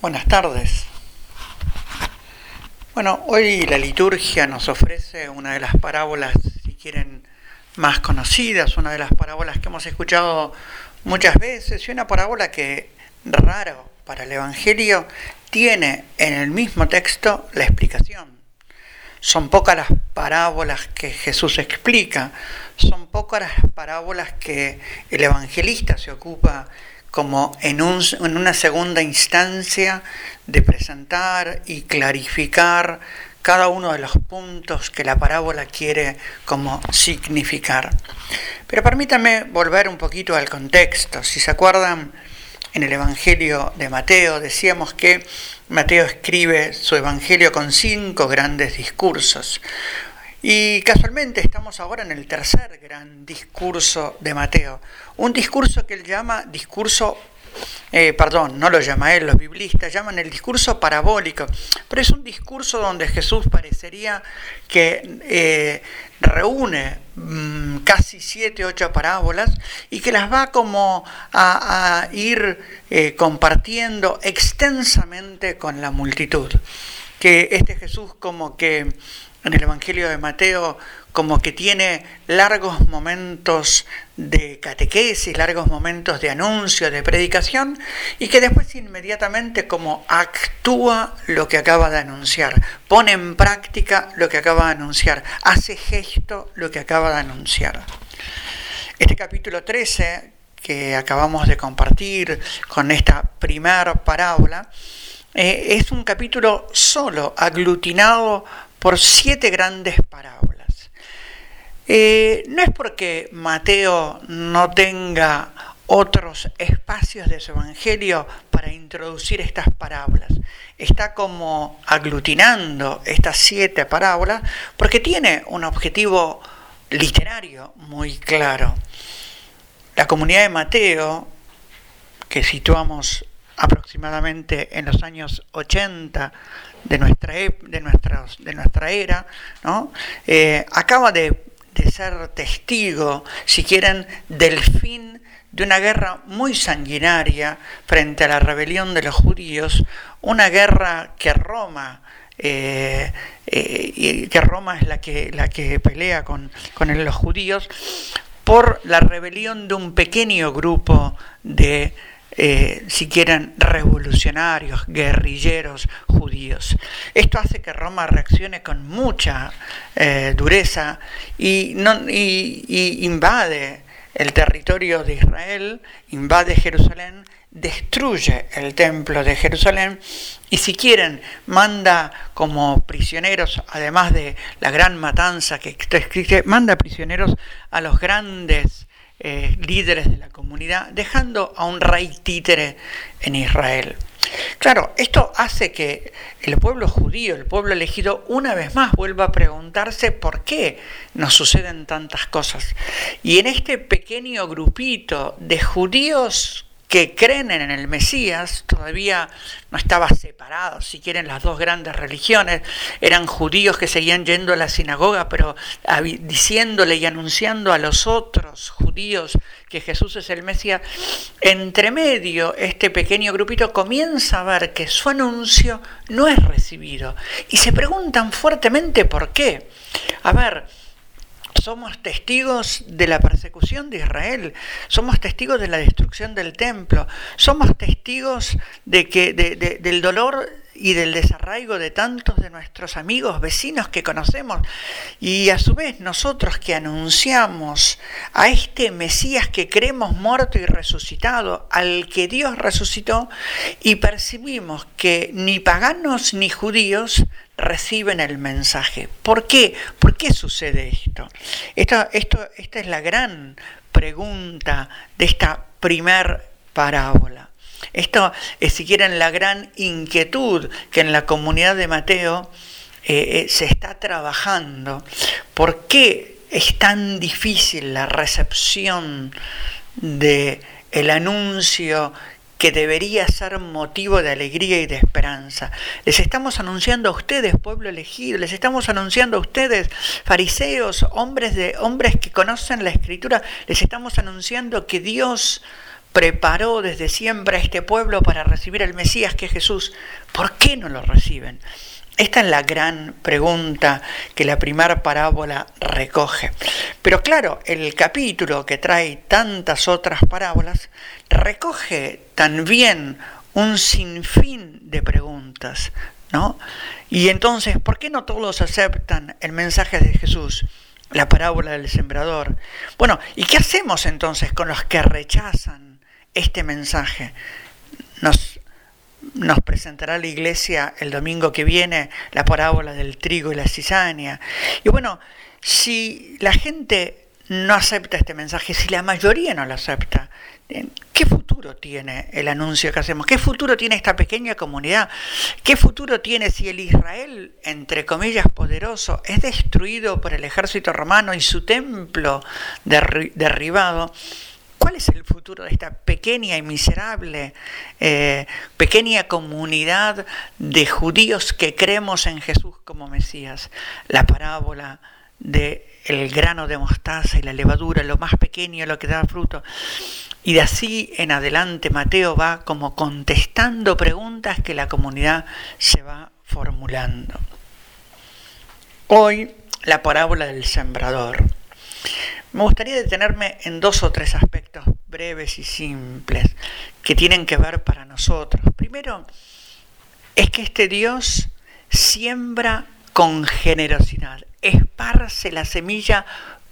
Buenas tardes. Bueno, hoy la liturgia nos ofrece una de las parábolas, si quieren, más conocidas, una de las parábolas que hemos escuchado muchas veces y una parábola que, raro para el Evangelio, tiene en el mismo texto la explicación. Son pocas las parábolas que Jesús explica, son pocas las parábolas que el evangelista se ocupa como en, en una segunda instancia de presentar y clarificar cada uno de los puntos que la parábola quiere como significar. Pero permítanme volver un poquito al contexto. Si se acuerdan, en el Evangelio de Mateo decíamos que Mateo escribe su Evangelio con cinco grandes discursos. Y casualmente estamos ahora en el tercer gran discurso de Mateo, un discurso que él llama discurso, eh, perdón, no lo llama él, los biblistas llaman el discurso parabólico, pero es un discurso donde Jesús parecería que eh, reúne mm, casi siete, ocho parábolas y que las va como a, ir eh, compartiendo extensamente con la multitud. Que este Jesús como que en el Evangelio de Mateo como que tiene largos momentos de catequesis, largos momentos de anuncio, de predicación, y que después inmediatamente como actúa lo que acaba de anunciar, pone en práctica lo que acaba de anunciar, hace gesto lo que acaba de anunciar. Este capítulo 13 que acabamos de compartir con esta primera parábola, eh, es un capítulo solo, aglutinado por siete grandes parábolas. Eh, no es porque Mateo no tenga otros espacios de su evangelio para introducir estas parábolas. Está como aglutinando estas siete parábolas porque tiene un objetivo literario muy claro. La comunidad de Mateo, que situamos aproximadamente en los años 80 de nuestra, de de nuestra era, ¿no? Eh, acaba de, de ser testigo, si quieren, del fin de una guerra muy sanguinaria frente a la rebelión de los judíos, una guerra que Roma eh, eh, que Roma es la que, la que pelea con, con, los judíos, por la rebelión de un pequeño grupo de eh, si quieren, revolucionarios, guerrilleros judíos. Esto hace que Roma reaccione con mucha eh, dureza y, invade el territorio de Israel, invade Jerusalén, destruye el templo de Jerusalén y si quieren manda como prisioneros, además de la gran matanza que manda prisioneros a los grandes eh, líderes de la comunidad, dejando a un rey títere en Israel. Claro, esto hace que el pueblo judío, el pueblo elegido, una vez más vuelva a preguntarse por qué nos suceden tantas cosas. Y en este pequeño grupito de judíos que creen en el Mesías, todavía no estaba separado, si quieren, las dos grandes religiones, eran judíos que seguían yendo a la sinagoga, pero diciéndole y anunciando a los otros judíos que Jesús es el Mesías, entre medio este pequeño grupito comienza a ver que su anuncio no es recibido y se preguntan fuertemente por qué. A ver, somos testigos de la persecución de Israel, somos testigos de la destrucción del templo, somos testigos de que, del dolor y del desarraigo de tantos de nuestros amigos, vecinos que conocemos, y a su vez nosotros que anunciamos a este Mesías que creemos muerto y resucitado, al que Dios resucitó, y percibimos que ni paganos ni judíos reciben el mensaje. ¿Por qué? ¿Por qué sucede esto? Esto, esto esta es la gran pregunta de esta primer parábola. Esto es, si quieren, la gran inquietud que en la comunidad de Mateo eh, eh, se está trabajando. ¿Por qué es tan difícil la recepción de el anuncio que debería ser motivo de alegría y de esperanza. Les estamos anunciando a ustedes, pueblo elegido, les estamos anunciando a ustedes, fariseos, hombres, de, hombres que conocen la escritura, les estamos anunciando que Dios preparó desde siempre a este pueblo para recibir al Mesías que es Jesús, ¿por qué no lo reciben? Esta es la gran pregunta que la primera parábola recoge. Pero claro, el capítulo que trae tantas otras parábolas recoge también un sinfín de preguntas, ¿no? Y entonces, ¿por qué no todos aceptan el mensaje de Jesús? La parábola del sembrador. Bueno, ¿y qué hacemos entonces con los que rechazan este mensaje? Nos nos presentará la iglesia el domingo que viene la parábola del trigo y la cizaña. Y bueno, si la gente no acepta este mensaje, si la mayoría no lo acepta, ¿qué futuro tiene el anuncio que hacemos? ¿Qué futuro tiene esta pequeña comunidad? ¿Qué futuro tiene si el Israel, entre comillas, poderoso, es destruido por el ejército romano y su templo derribado? ¿Cuál es el futuro de esta pequeña y miserable, eh, pequeña comunidad de judíos que creemos en Jesús como Mesías? La parábola de el grano de mostaza y la levadura, lo más pequeño, lo que da fruto. Y de así en adelante Mateo va como contestando preguntas que la comunidad se va formulando. Hoy la parábola del sembrador. Me gustaría detenerme en dos o tres aspectos breves y simples que tienen que ver para nosotros. Primero, es que este Dios siembra con generosidad, esparce la semilla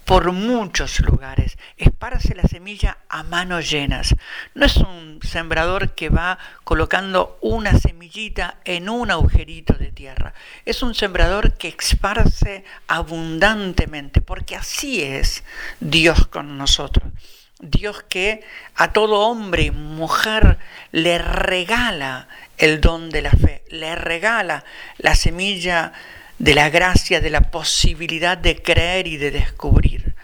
por muchos lugares, esparce la semilla a manos llenas. No es un sembrador que va colocando una semillita en un agujerito de tierra, es un sembrador que esparce abundantemente, porque así es Dios con nosotros. Dios que a todo hombre y mujer le regala el don de la fe, le regala la semilla de la gracia, de la posibilidad de creer y de descubrir.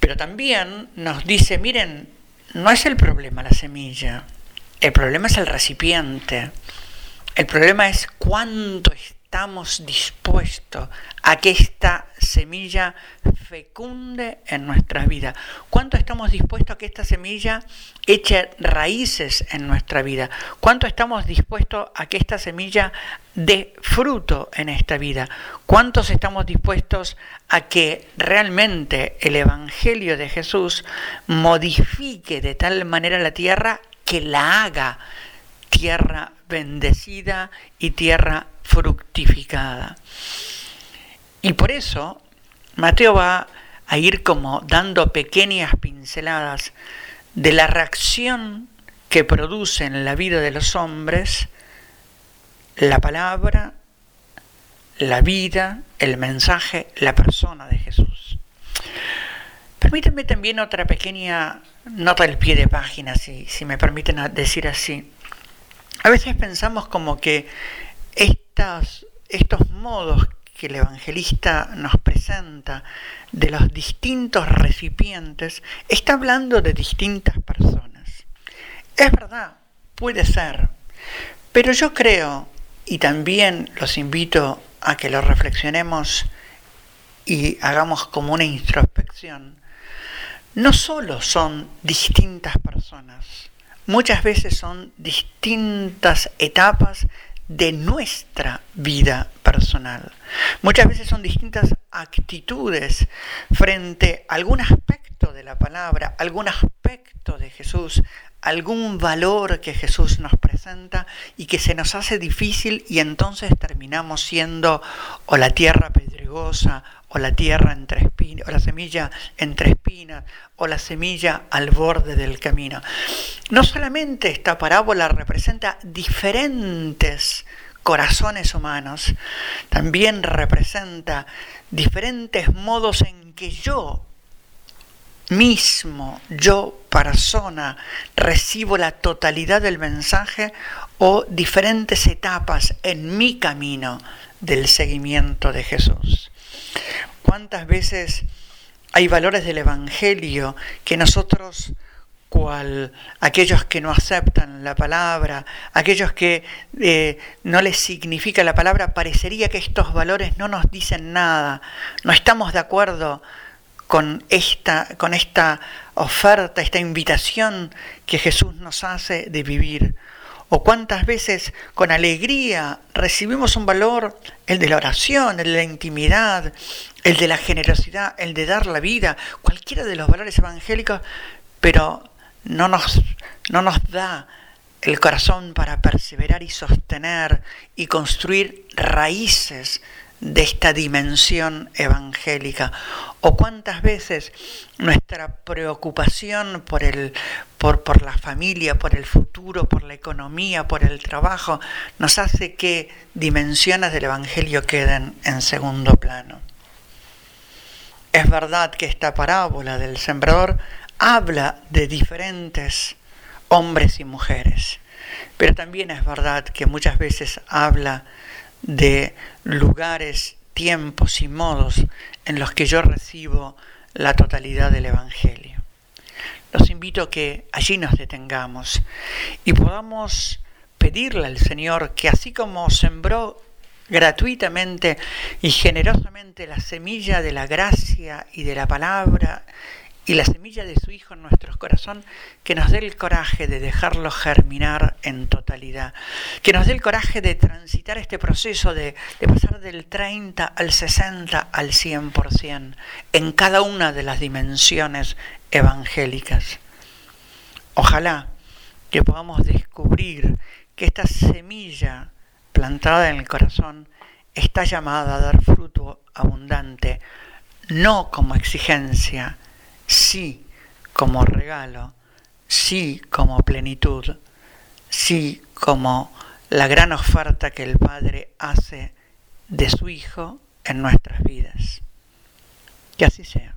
Pero también nos dice, miren, no es el problema la semilla, el problema es el recipiente, el problema es cuánto estamos dispuestos a que esta semilla fecunde en nuestra vida? ¿Cuánto estamos dispuestos a que esta semilla eche raíces en nuestra vida? ¿Cuánto estamos dispuestos a que esta semilla dé fruto en esta vida? ¿Cuántos estamos dispuestos a que realmente el Evangelio de Jesús modifique de tal manera la tierra que la haga tierra bendecida y tierra fructificada. Y por eso Mateo va a ir como dando pequeñas pinceladas de la reacción que produce en la vida de los hombres la palabra, la vida, el mensaje, la persona de Jesús. Permítanme también otra pequeña nota al pie de página, si, si me permiten decir así. A veces pensamos como que estos modos que el evangelista nos presenta de los distintos recipientes, está hablando de distintas personas. Es verdad, puede ser, pero yo creo, y también los invito a que lo reflexionemos y hagamos como una introspección, no solo son distintas personas, muchas veces son distintas etapas de nuestra vida personal. Muchas veces son distintas actitudes frente a algún aspecto de la palabra, algún aspecto de Jesús, algún valor que Jesús nos presenta y que se nos hace difícil y entonces terminamos siendo o la tierra pedregosa o la tierra entre espinas, o la semilla entre espinas, o la semilla al borde del camino. No solamente esta parábola representa diferentes corazones humanos, también representa diferentes modos en que yo mismo, yo persona, recibo la totalidad del mensaje o diferentes etapas en mi camino del seguimiento de Jesús. ¿Cuántas veces hay valores del Evangelio que nosotros, cual aquellos que no aceptan la palabra, aquellos que eh, no les significa la palabra, parecería que estos valores no nos dicen nada, no estamos de acuerdo con esta, con esta oferta, esta invitación que Jesús nos hace de vivir. O cuántas veces con alegría recibimos un valor, el de la oración, el de la intimidad, el de la generosidad, el de dar la vida, cualquiera de los valores evangélicos, pero no nos, no nos da el corazón para perseverar y sostener y construir raíces de esta dimensión evangélica o cuántas veces nuestra preocupación por el por, por, la familia, por el futuro, por la economía, por el trabajo, nos hace que dimensiones del Evangelio queden en segundo plano. Es verdad que esta parábola del sembrador habla de diferentes hombres y mujeres, pero también es verdad que muchas veces habla de lugares, tiempos y modos en los que yo recibo la totalidad del Evangelio. Los invito a que allí nos detengamos y podamos pedirle al Señor que así como sembró gratuitamente y generosamente la semilla de la gracia y de la palabra y la semilla de su Hijo en nuestros corazón, que nos dé el coraje de dejarlo germinar en totalidad, que nos dé el coraje de transitar este proceso de, de pasar del 30 al 60 al 100% en cada una de las dimensiones evangélicas. Ojalá que podamos descubrir que esta semilla plantada en el corazón está llamada a dar fruto abundante, no como exigencia, sí como regalo, sí como plenitud, sí como la gran oferta que el Padre hace de su Hijo en nuestras vidas. Que así sea.